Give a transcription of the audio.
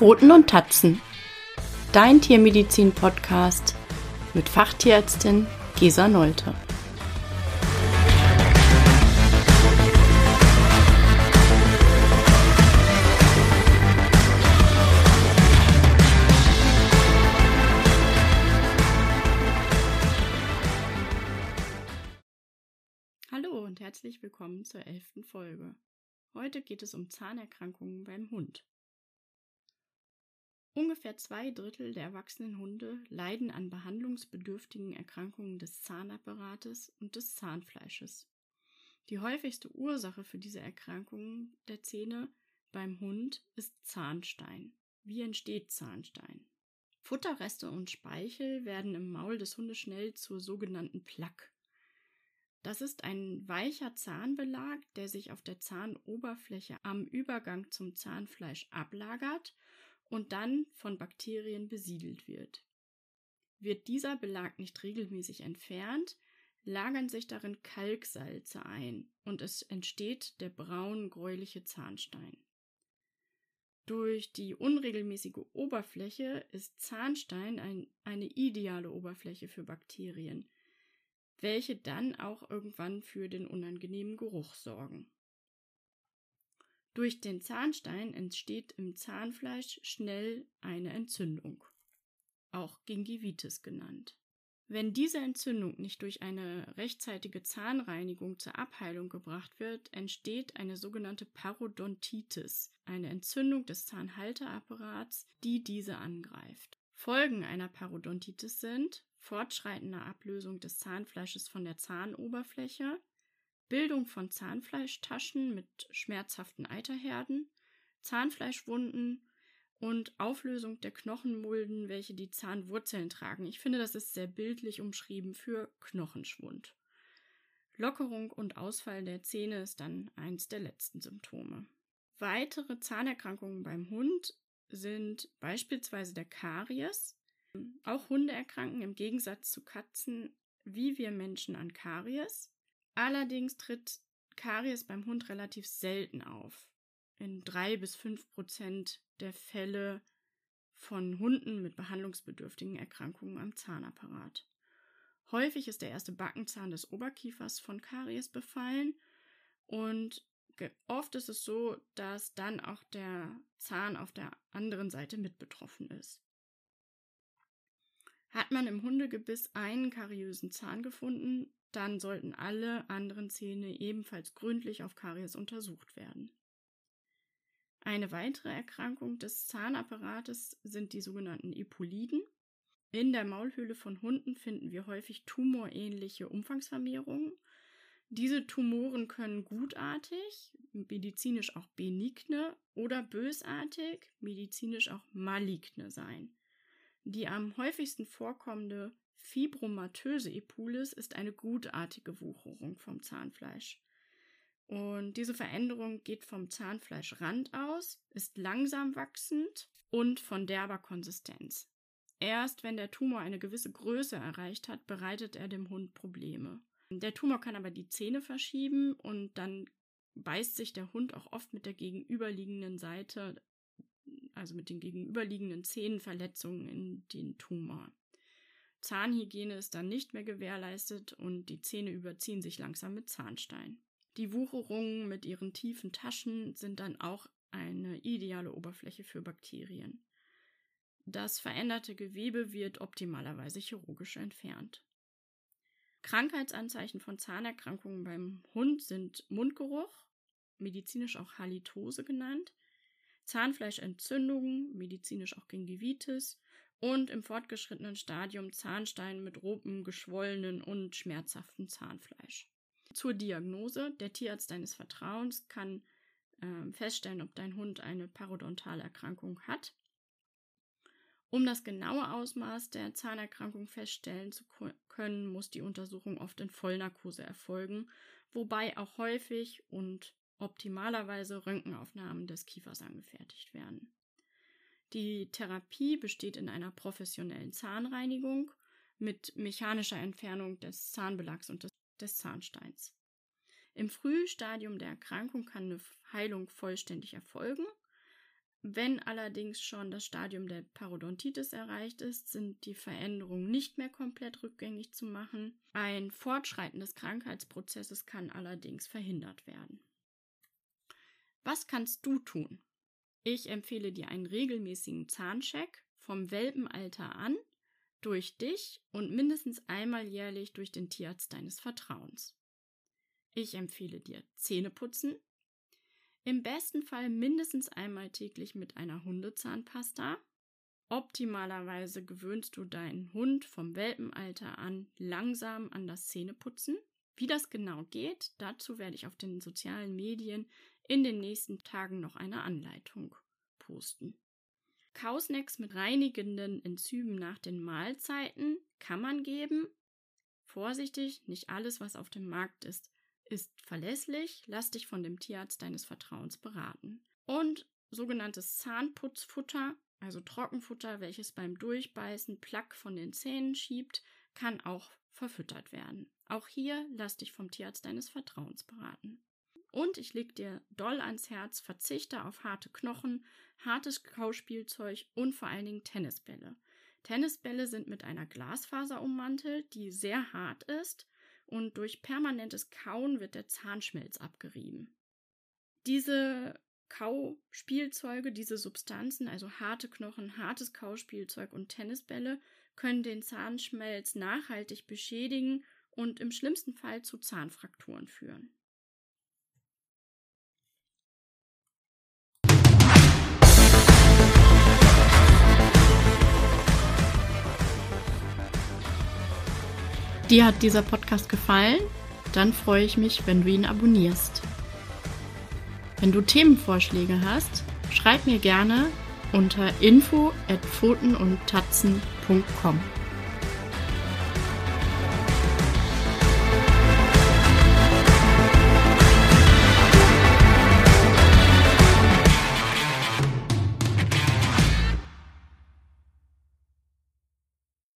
Pfoten und Tatzen. Dein Tiermedizin-Podcast mit Fachtierärztin Gesa Nolte. Hallo und herzlich willkommen zur elften Folge. Heute geht es um Zahnerkrankungen beim Hund. Ungefähr zwei Drittel der erwachsenen Hunde leiden an behandlungsbedürftigen Erkrankungen des Zahnapparates und des Zahnfleisches. Die häufigste Ursache für diese Erkrankungen der Zähne beim Hund ist Zahnstein. Wie entsteht Zahnstein? Futterreste und Speichel werden im Maul des Hundes schnell zur sogenannten Plaque. Das ist ein weicher Zahnbelag, der sich auf der Zahnoberfläche am Übergang zum Zahnfleisch ablagert und dann von Bakterien besiedelt wird. Wird dieser Belag nicht regelmäßig entfernt, lagern sich darin Kalksalze ein und es entsteht der braun-gräuliche Zahnstein. Durch die unregelmäßige Oberfläche ist Zahnstein ein, eine ideale Oberfläche für Bakterien, welche dann auch irgendwann für den unangenehmen Geruch sorgen. Durch den Zahnstein entsteht im Zahnfleisch schnell eine Entzündung, auch Gingivitis genannt. Wenn diese Entzündung nicht durch eine rechtzeitige Zahnreinigung zur Abheilung gebracht wird, entsteht eine sogenannte Parodontitis, eine Entzündung des Zahnhalteapparats, die diese angreift. Folgen einer Parodontitis sind fortschreitende Ablösung des Zahnfleisches von der Zahnoberfläche, Bildung von Zahnfleischtaschen mit schmerzhaften Eiterherden, Zahnfleischwunden und Auflösung der Knochenmulden, welche die Zahnwurzeln tragen. Ich finde, das ist sehr bildlich umschrieben für Knochenschwund. Lockerung und Ausfall der Zähne ist dann eins der letzten Symptome. Weitere Zahnerkrankungen beim Hund sind beispielsweise der Karies. Auch Hunde erkranken im Gegensatz zu Katzen wie wir Menschen an Karies. Allerdings tritt Karies beim Hund relativ selten auf. In drei bis fünf Prozent der Fälle von Hunden mit behandlungsbedürftigen Erkrankungen am Zahnapparat. Häufig ist der erste Backenzahn des Oberkiefers von Karies befallen und oft ist es so, dass dann auch der Zahn auf der anderen Seite mit betroffen ist. Hat man im Hundegebiss einen kariösen Zahn gefunden, dann sollten alle anderen Zähne ebenfalls gründlich auf Karies untersucht werden. Eine weitere Erkrankung des Zahnapparates sind die sogenannten Epoliden. In der Maulhöhle von Hunden finden wir häufig tumorähnliche Umfangsvermehrungen. Diese Tumoren können gutartig, medizinisch auch benigne oder bösartig, medizinisch auch maligne sein. Die am häufigsten vorkommende Fibromatöse Epulis ist eine gutartige Wucherung vom Zahnfleisch. Und diese Veränderung geht vom Zahnfleischrand aus, ist langsam wachsend und von derber Konsistenz. Erst wenn der Tumor eine gewisse Größe erreicht hat, bereitet er dem Hund Probleme. Der Tumor kann aber die Zähne verschieben und dann beißt sich der Hund auch oft mit der gegenüberliegenden Seite, also mit den gegenüberliegenden Zähnenverletzungen in den Tumor. Zahnhygiene ist dann nicht mehr gewährleistet und die Zähne überziehen sich langsam mit Zahnstein. Die Wucherungen mit ihren tiefen Taschen sind dann auch eine ideale Oberfläche für Bakterien. Das veränderte Gewebe wird optimalerweise chirurgisch entfernt. Krankheitsanzeichen von Zahnerkrankungen beim Hund sind Mundgeruch, medizinisch auch Halitose genannt, Zahnfleischentzündungen, medizinisch auch Gingivitis und im fortgeschrittenen Stadium Zahnstein mit rotem, geschwollenen und schmerzhaftem Zahnfleisch. Zur Diagnose. Der Tierarzt deines Vertrauens kann äh, feststellen, ob dein Hund eine parodontale Erkrankung hat. Um das genaue Ausmaß der Zahnerkrankung feststellen zu können, muss die Untersuchung oft in Vollnarkose erfolgen, wobei auch häufig und optimalerweise Röntgenaufnahmen des Kiefers angefertigt werden. Die Therapie besteht in einer professionellen Zahnreinigung mit mechanischer Entfernung des Zahnbelags und des, des Zahnsteins. Im Frühstadium der Erkrankung kann eine Heilung vollständig erfolgen. Wenn allerdings schon das Stadium der Parodontitis erreicht ist, sind die Veränderungen nicht mehr komplett rückgängig zu machen. Ein Fortschreiten des Krankheitsprozesses kann allerdings verhindert werden. Was kannst du tun? Ich empfehle dir einen regelmäßigen Zahncheck vom Welpenalter an durch dich und mindestens einmal jährlich durch den Tierarzt deines Vertrauens. Ich empfehle dir Zähneputzen, im besten Fall mindestens einmal täglich mit einer Hundezahnpasta. Optimalerweise gewöhnst du deinen Hund vom Welpenalter an langsam an das Zähneputzen. Wie das genau geht, dazu werde ich auf den sozialen Medien in den nächsten Tagen noch eine Anleitung posten. Kausnacks mit reinigenden Enzymen nach den Mahlzeiten kann man geben. Vorsichtig, nicht alles, was auf dem Markt ist, ist verlässlich. Lass dich von dem Tierarzt deines Vertrauens beraten. Und sogenanntes Zahnputzfutter, also Trockenfutter, welches beim Durchbeißen Plack von den Zähnen schiebt, kann auch verfüttert werden. Auch hier lass dich vom Tierarzt deines Vertrauens beraten. Und ich leg dir doll ans Herz, verzichte auf harte Knochen, hartes Kauspielzeug und vor allen Dingen Tennisbälle. Tennisbälle sind mit einer Glasfaser ummantelt, die sehr hart ist und durch permanentes Kauen wird der Zahnschmelz abgerieben. Diese Kauspielzeuge, diese Substanzen, also harte Knochen, hartes Kauspielzeug und Tennisbälle, können den Zahnschmelz nachhaltig beschädigen und im schlimmsten Fall zu Zahnfrakturen führen. Dir hat dieser Podcast gefallen? Dann freue ich mich, wenn du ihn abonnierst. Wenn du Themenvorschläge hast, schreib mir gerne unter info at pfotenundtatzen.com.